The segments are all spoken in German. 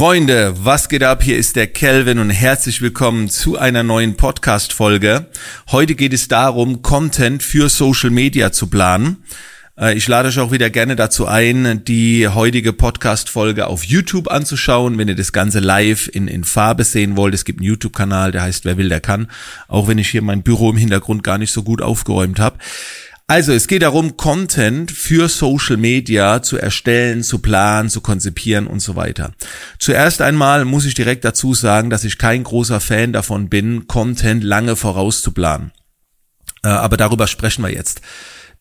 Freunde, was geht ab? Hier ist der Kelvin und herzlich willkommen zu einer neuen Podcast-Folge. Heute geht es darum, Content für Social Media zu planen. Äh, ich lade euch auch wieder gerne dazu ein, die heutige Podcast-Folge auf YouTube anzuschauen, wenn ihr das Ganze live in, in Farbe sehen wollt. Es gibt einen YouTube-Kanal, der heißt Wer will, der kann. Auch wenn ich hier mein Büro im Hintergrund gar nicht so gut aufgeräumt habe. Also es geht darum, Content für Social Media zu erstellen, zu planen, zu konzipieren und so weiter. Zuerst einmal muss ich direkt dazu sagen, dass ich kein großer Fan davon bin, Content lange vorauszuplanen. Äh, aber darüber sprechen wir jetzt.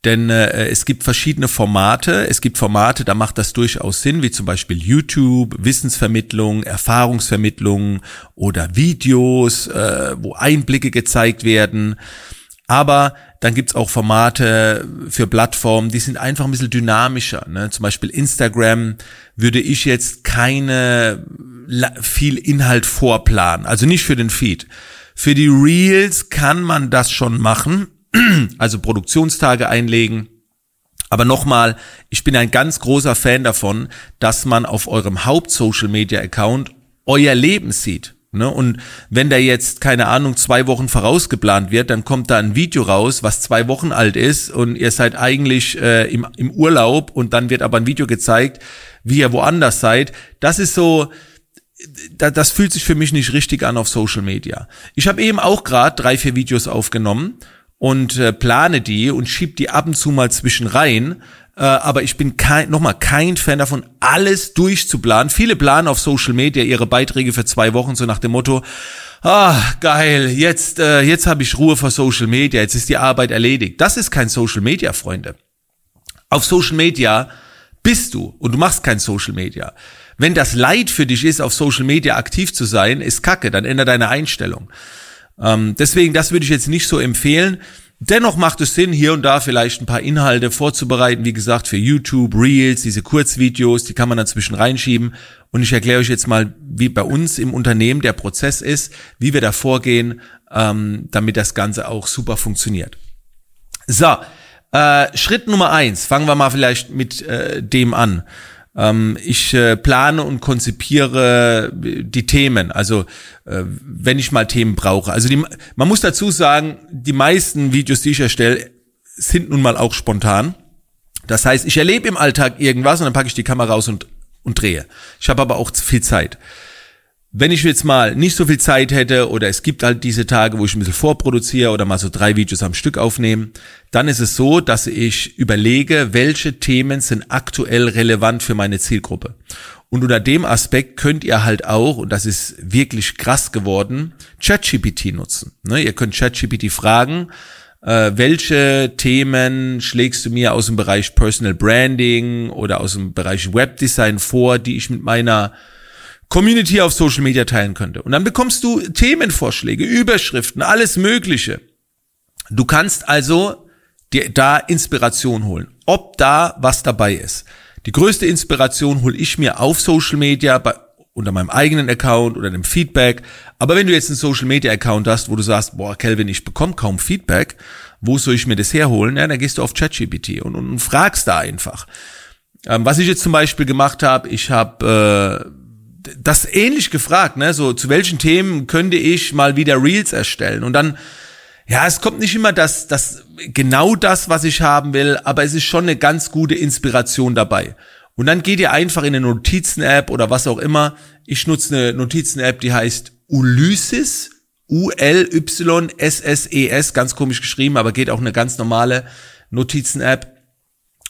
Denn äh, es gibt verschiedene Formate. Es gibt Formate, da macht das durchaus Sinn, wie zum Beispiel YouTube, Wissensvermittlung, Erfahrungsvermittlung oder Videos, äh, wo Einblicke gezeigt werden. Aber dann gibt's auch Formate für Plattformen, die sind einfach ein bisschen dynamischer. Ne? Zum Beispiel Instagram würde ich jetzt keine viel Inhalt vorplanen, also nicht für den Feed. Für die Reels kann man das schon machen, also Produktionstage einlegen. Aber nochmal, ich bin ein ganz großer Fan davon, dass man auf eurem Haupt-Social-Media-Account euer Leben sieht. Ne? Und wenn der jetzt, keine Ahnung, zwei Wochen vorausgeplant wird, dann kommt da ein Video raus, was zwei Wochen alt ist und ihr seid eigentlich äh, im, im Urlaub und dann wird aber ein Video gezeigt, wie ihr woanders seid. Das ist so, da, das fühlt sich für mich nicht richtig an auf Social Media. Ich habe eben auch gerade drei, vier Videos aufgenommen und äh, plane die und schieb die ab und zu mal zwischen rein äh, aber ich bin kein, nochmal kein Fan davon, alles durchzuplanen. Viele planen auf Social Media ihre Beiträge für zwei Wochen so nach dem Motto, ah, geil, jetzt, äh, jetzt habe ich Ruhe vor Social Media, jetzt ist die Arbeit erledigt. Das ist kein Social Media, Freunde. Auf Social Media bist du und du machst kein Social Media. Wenn das Leid für dich ist, auf Social Media aktiv zu sein, ist Kacke, dann ändere deine Einstellung. Ähm, deswegen, das würde ich jetzt nicht so empfehlen. Dennoch macht es Sinn, hier und da vielleicht ein paar Inhalte vorzubereiten. Wie gesagt, für YouTube, Reels, diese Kurzvideos, die kann man dann zwischen reinschieben. Und ich erkläre euch jetzt mal, wie bei uns im Unternehmen der Prozess ist, wie wir da vorgehen, ähm, damit das Ganze auch super funktioniert. So, äh, Schritt Nummer eins. Fangen wir mal vielleicht mit äh, dem an. Ähm, ich äh, plane und konzipiere die Themen, also äh, wenn ich mal Themen brauche. Also die, man muss dazu sagen, die meisten Videos, die ich erstelle, sind nun mal auch spontan. Das heißt, ich erlebe im Alltag irgendwas und dann packe ich die Kamera raus und, und drehe. Ich habe aber auch viel Zeit wenn ich jetzt mal nicht so viel Zeit hätte oder es gibt halt diese Tage, wo ich ein bisschen vorproduziere oder mal so drei Videos am Stück aufnehme, dann ist es so, dass ich überlege, welche Themen sind aktuell relevant für meine Zielgruppe. Und unter dem Aspekt könnt ihr halt auch, und das ist wirklich krass geworden, ChatGPT nutzen. Ne, ihr könnt ChatGPT fragen, äh, welche Themen schlägst du mir aus dem Bereich Personal Branding oder aus dem Bereich Webdesign vor, die ich mit meiner Community auf Social Media teilen könnte. Und dann bekommst du Themenvorschläge, Überschriften, alles Mögliche. Du kannst also dir da Inspiration holen, ob da was dabei ist. Die größte Inspiration hole ich mir auf Social Media bei, unter meinem eigenen Account oder dem Feedback. Aber wenn du jetzt einen Social Media Account hast, wo du sagst, boah, Kelvin, ich bekomme kaum Feedback, wo soll ich mir das herholen? Ja, dann gehst du auf ChatGPT und, und, fragst da einfach. Ähm, was ich jetzt zum Beispiel gemacht habe, ich habe äh, das ähnlich gefragt, ne? So, zu welchen Themen könnte ich mal wieder Reels erstellen? Und dann, ja, es kommt nicht immer das, das, genau das, was ich haben will, aber es ist schon eine ganz gute Inspiration dabei. Und dann geht ihr einfach in eine Notizen-App oder was auch immer. Ich nutze eine Notizen-App, die heißt Ulysses, U-L-Y-S-S-E-S, ganz komisch geschrieben, aber geht auch eine ganz normale Notizen-App.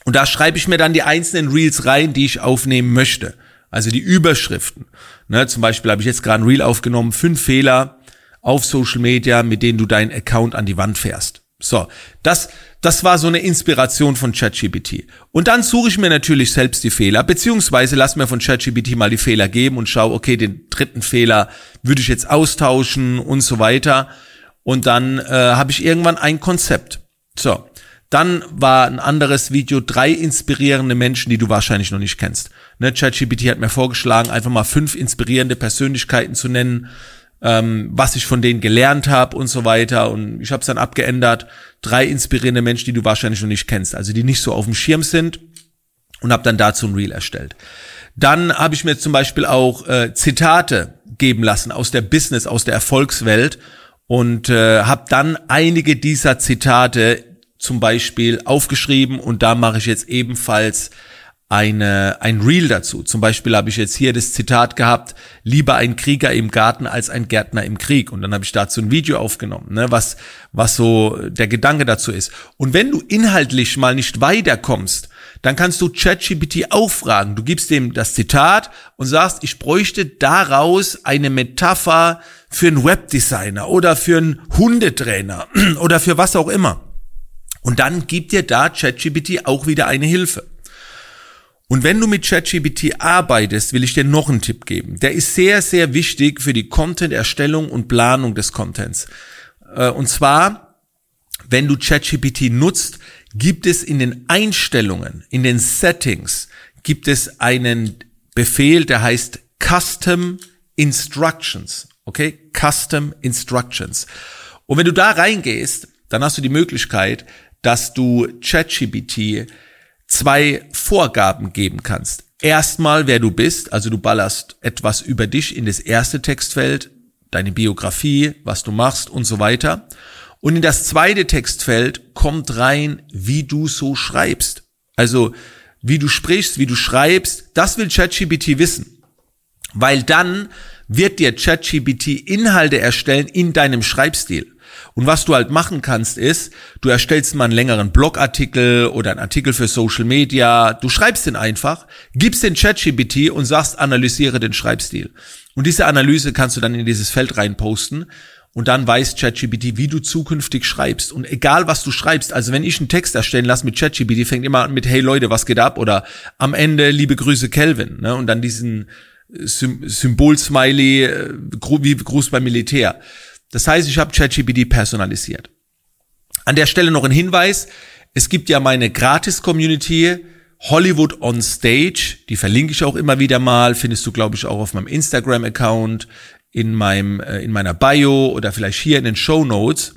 Und da schreibe ich mir dann die einzelnen Reels rein, die ich aufnehmen möchte. Also die Überschriften. Ne, zum Beispiel habe ich jetzt gerade ein Reel aufgenommen, fünf Fehler auf Social Media, mit denen du deinen Account an die Wand fährst. So, das, das war so eine Inspiration von ChatGPT. Und dann suche ich mir natürlich selbst die Fehler, beziehungsweise lass mir von ChatGPT mal die Fehler geben und schau, okay, den dritten Fehler würde ich jetzt austauschen und so weiter. Und dann äh, habe ich irgendwann ein Konzept. So, dann war ein anderes Video, drei inspirierende Menschen, die du wahrscheinlich noch nicht kennst. Ne, ChatGPT hat mir vorgeschlagen, einfach mal fünf inspirierende Persönlichkeiten zu nennen, ähm, was ich von denen gelernt habe und so weiter. Und ich habe es dann abgeändert. Drei inspirierende Menschen, die du wahrscheinlich noch nicht kennst, also die nicht so auf dem Schirm sind. und habe dann dazu ein Reel erstellt. Dann habe ich mir zum Beispiel auch äh, Zitate geben lassen aus der Business, aus der Erfolgswelt und äh, habe dann einige dieser Zitate zum Beispiel aufgeschrieben und da mache ich jetzt ebenfalls eine, ein Reel dazu. Zum Beispiel habe ich jetzt hier das Zitat gehabt, lieber ein Krieger im Garten als ein Gärtner im Krieg. Und dann habe ich dazu ein Video aufgenommen, ne, was, was so der Gedanke dazu ist. Und wenn du inhaltlich mal nicht weiterkommst, dann kannst du ChatGPT auch fragen. Du gibst dem das Zitat und sagst, ich bräuchte daraus eine Metapher für einen Webdesigner oder für einen Hundetrainer oder für was auch immer. Und dann gibt dir da ChatGPT auch wieder eine Hilfe. Und wenn du mit ChatGPT arbeitest, will ich dir noch einen Tipp geben. Der ist sehr, sehr wichtig für die Content-Erstellung und Planung des Contents. Äh, und zwar, wenn du ChatGPT nutzt, gibt es in den Einstellungen, in den Settings, gibt es einen Befehl, der heißt Custom Instructions. Okay? Custom Instructions. Und wenn du da reingehst, dann hast du die Möglichkeit, dass du ChatGPT zwei Vorgaben geben kannst. Erstmal, wer du bist, also du ballerst etwas über dich in das erste Textfeld, deine Biografie, was du machst und so weiter. Und in das zweite Textfeld kommt rein, wie du so schreibst. Also, wie du sprichst, wie du schreibst, das will ChatGPT wissen. Weil dann wird dir ChatGPT Inhalte erstellen in deinem Schreibstil. Und was du halt machen kannst, ist, du erstellst mal einen längeren Blogartikel oder einen Artikel für Social Media, du schreibst den einfach, gibst den ChatGPT und sagst, analysiere den Schreibstil. Und diese Analyse kannst du dann in dieses Feld reinposten und dann weiß ChatGPT, wie du zukünftig schreibst. Und egal, was du schreibst, also wenn ich einen Text erstellen lasse mit ChatGPT, fängt immer an mit, hey Leute, was geht ab? Oder am Ende, liebe Grüße, Kelvin. Ne? Und dann diesen Symbol-Smiley, äh, wie Gruß beim Militär. Das heißt, ich habe ChatGPT personalisiert. An der Stelle noch ein Hinweis. Es gibt ja meine Gratis-Community Hollywood on Stage. Die verlinke ich auch immer wieder mal. Findest du, glaube ich, auch auf meinem Instagram-Account, in meinem, äh, in meiner Bio oder vielleicht hier in den Show Notes.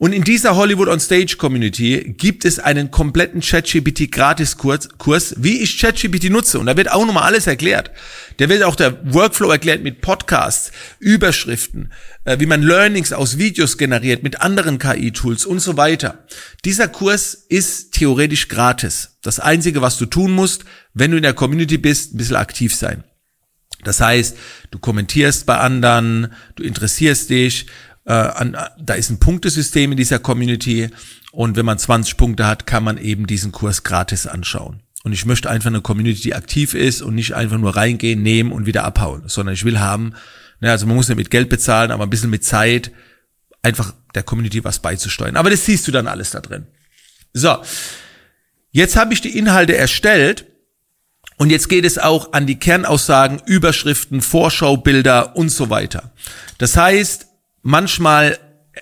Und in dieser Hollywood on Stage Community gibt es einen kompletten ChatGPT Gratiskurs, Kurs, wie ich ChatGPT nutze. Und da wird auch nochmal alles erklärt. Der wird auch der Workflow erklärt mit Podcasts, Überschriften, äh, wie man Learnings aus Videos generiert mit anderen KI-Tools und so weiter. Dieser Kurs ist theoretisch gratis. Das einzige, was du tun musst, wenn du in der Community bist, ein bisschen aktiv sein. Das heißt, du kommentierst bei anderen, du interessierst dich, äh, an, da ist ein Punktesystem in dieser Community und wenn man 20 Punkte hat, kann man eben diesen Kurs gratis anschauen. Und ich möchte einfach eine Community, die aktiv ist und nicht einfach nur reingehen, nehmen und wieder abhauen, sondern ich will haben, ne, also man muss nicht mit Geld bezahlen, aber ein bisschen mit Zeit, einfach der Community was beizusteuern. Aber das siehst du dann alles da drin. So, jetzt habe ich die Inhalte erstellt und jetzt geht es auch an die Kernaussagen, Überschriften, Vorschaubilder und so weiter. Das heißt, manchmal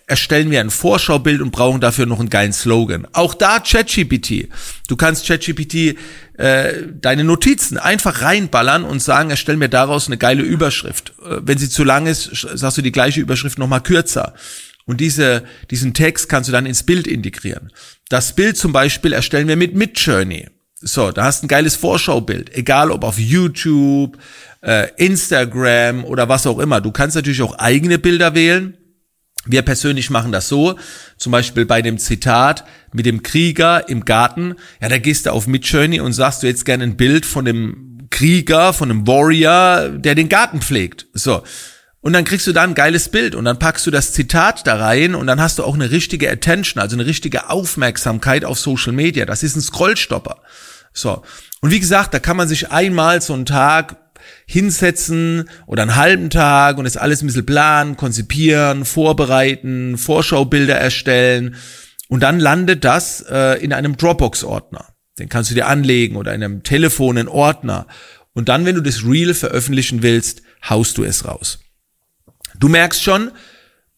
erstellen wir ein Vorschaubild und brauchen dafür noch einen geilen Slogan. Auch da ChatGPT. Du kannst ChatGPT äh, deine Notizen einfach reinballern und sagen, erstell mir daraus eine geile Überschrift. Äh, wenn sie zu lang ist, sagst du die gleiche Überschrift nochmal kürzer. Und diese, diesen Text kannst du dann ins Bild integrieren. Das Bild zum Beispiel erstellen wir mit Midjourney. So, da hast du ein geiles Vorschaubild, egal ob auf YouTube, äh, Instagram oder was auch immer. Du kannst natürlich auch eigene Bilder wählen. Wir persönlich machen das so, zum Beispiel bei dem Zitat mit dem Krieger im Garten. Ja, da gehst du auf Midjourney und sagst du jetzt gerne ein Bild von dem Krieger, von einem Warrior, der den Garten pflegt. So. Und dann kriegst du da ein geiles Bild und dann packst du das Zitat da rein und dann hast du auch eine richtige Attention, also eine richtige Aufmerksamkeit auf Social Media. Das ist ein Scrollstopper. So. Und wie gesagt, da kann man sich einmal so einen Tag hinsetzen oder einen halben Tag und das alles ein bisschen planen, konzipieren, vorbereiten, Vorschaubilder erstellen und dann landet das äh, in einem Dropbox-Ordner. Den kannst du dir anlegen oder in einem Telefon einen Ordner. Und dann, wenn du das Reel veröffentlichen willst, haust du es raus. Du merkst schon,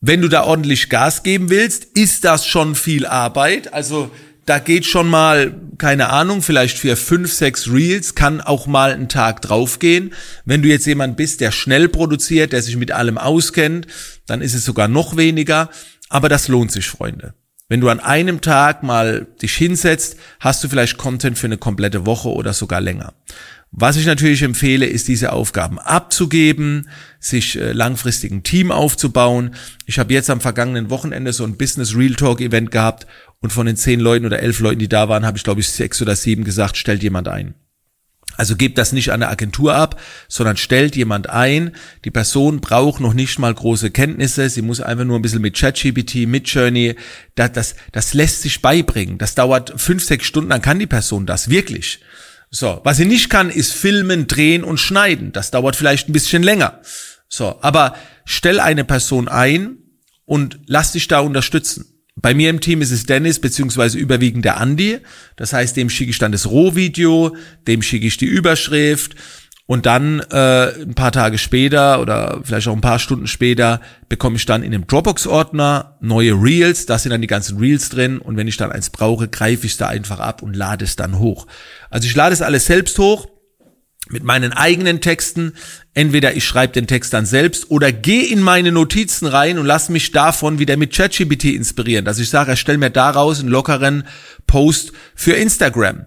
wenn du da ordentlich Gas geben willst, ist das schon viel Arbeit. Also da geht schon mal, keine Ahnung, vielleicht für fünf, sechs Reels kann auch mal ein Tag draufgehen. Wenn du jetzt jemand bist, der schnell produziert, der sich mit allem auskennt, dann ist es sogar noch weniger. Aber das lohnt sich, Freunde. Wenn du an einem Tag mal dich hinsetzt, hast du vielleicht Content für eine komplette Woche oder sogar länger. Was ich natürlich empfehle, ist diese Aufgaben abzugeben, sich äh, langfristig ein Team aufzubauen. Ich habe jetzt am vergangenen Wochenende so ein Business Real Talk Event gehabt und von den zehn Leuten oder elf Leuten, die da waren, habe ich glaube ich sechs oder sieben gesagt, stellt jemand ein. Also gebt das nicht an der Agentur ab, sondern stellt jemand ein. Die Person braucht noch nicht mal große Kenntnisse. Sie muss einfach nur ein bisschen mit ChatGPT, mit Journey. Das, das, das lässt sich beibringen. Das dauert fünf, sechs Stunden, dann kann die Person das wirklich. So, was sie nicht kann, ist filmen, drehen und schneiden. Das dauert vielleicht ein bisschen länger. So, aber stell eine Person ein und lass dich da unterstützen. Bei mir im Team ist es Dennis beziehungsweise überwiegend der Andi. Das heißt, dem schicke ich dann das Rohvideo, dem schicke ich die Überschrift und dann äh, ein paar Tage später oder vielleicht auch ein paar Stunden später bekomme ich dann in dem Dropbox-Ordner neue Reels. Da sind dann die ganzen Reels drin und wenn ich dann eins brauche, greife ich es da einfach ab und lade es dann hoch. Also ich lade es alles selbst hoch mit meinen eigenen Texten. Entweder ich schreibe den Text dann selbst oder gehe in meine Notizen rein und lass mich davon wieder mit ChatGPT inspirieren, dass ich sage, erstell mir daraus einen lockeren Post für Instagram.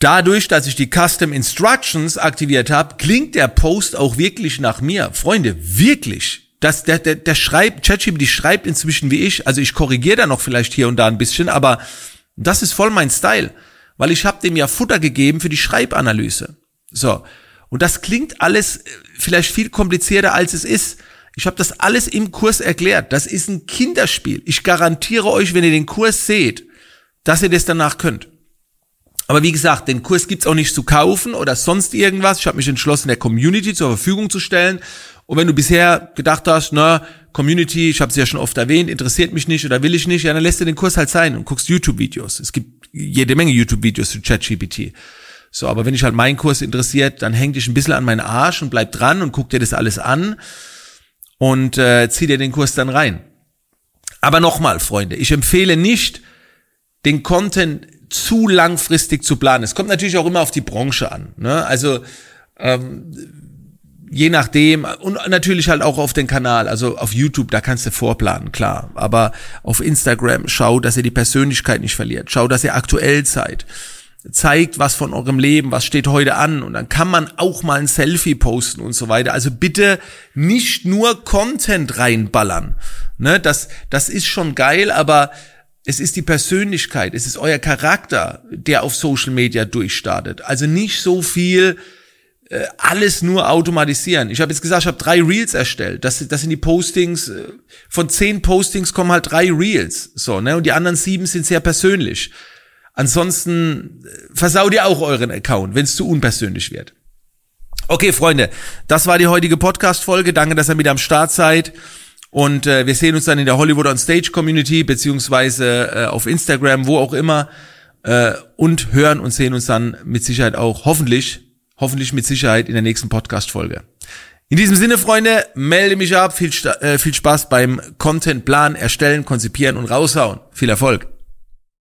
Dadurch, dass ich die Custom Instructions aktiviert habe, klingt der Post auch wirklich nach mir. Freunde, wirklich. Das, der, der, der schreibt, ChatGPT schreibt inzwischen wie ich, also ich korrigiere da noch vielleicht hier und da ein bisschen, aber das ist voll mein Style, weil ich habe dem ja Futter gegeben für die Schreibanalyse. So. Und das klingt alles äh, vielleicht viel komplizierter, als es ist. Ich habe das alles im Kurs erklärt. Das ist ein Kinderspiel. Ich garantiere euch, wenn ihr den Kurs seht, dass ihr das danach könnt. Aber wie gesagt, den Kurs gibt's auch nicht zu kaufen oder sonst irgendwas. Ich habe mich entschlossen, der Community zur Verfügung zu stellen. Und wenn du bisher gedacht hast, na, Community, ich habe es ja schon oft erwähnt, interessiert mich nicht oder will ich nicht, ja, dann lässt du den Kurs halt sein und guckst YouTube-Videos. Es gibt jede Menge YouTube-Videos zu ChatGPT. So, aber wenn dich halt mein Kurs interessiert, dann häng dich ein bisschen an meinen Arsch und bleib dran und guck dir das alles an und äh, zieh dir den Kurs dann rein. Aber nochmal, Freunde, ich empfehle nicht, den Content zu langfristig zu planen. Es kommt natürlich auch immer auf die Branche an. Ne? Also ähm, je nachdem und natürlich halt auch auf den Kanal, also auf YouTube, da kannst du vorplanen, klar. Aber auf Instagram schau, dass ihr die Persönlichkeit nicht verliert. Schau, dass ihr aktuell seid zeigt was von eurem Leben, was steht heute an und dann kann man auch mal ein Selfie posten und so weiter. Also bitte nicht nur Content reinballern. Ne, das, das ist schon geil, aber es ist die Persönlichkeit, es ist euer Charakter, der auf Social Media durchstartet. Also nicht so viel äh, alles nur automatisieren. Ich habe jetzt gesagt, ich habe drei Reels erstellt. Das, das sind die Postings. Äh, von zehn Postings kommen halt drei Reels. So, ne? Und die anderen sieben sind sehr persönlich. Ansonsten äh, versaut ihr auch euren Account, wenn es zu unpersönlich wird. Okay, Freunde, das war die heutige Podcast-Folge. Danke, dass ihr wieder am Start seid. Und äh, wir sehen uns dann in der Hollywood on Stage Community, beziehungsweise äh, auf Instagram, wo auch immer. Äh, und hören und sehen uns dann mit Sicherheit auch, hoffentlich, hoffentlich mit Sicherheit in der nächsten Podcast-Folge. In diesem Sinne, Freunde, melde mich ab. Viel, äh, viel Spaß beim Content-Plan erstellen, konzipieren und raushauen. Viel Erfolg.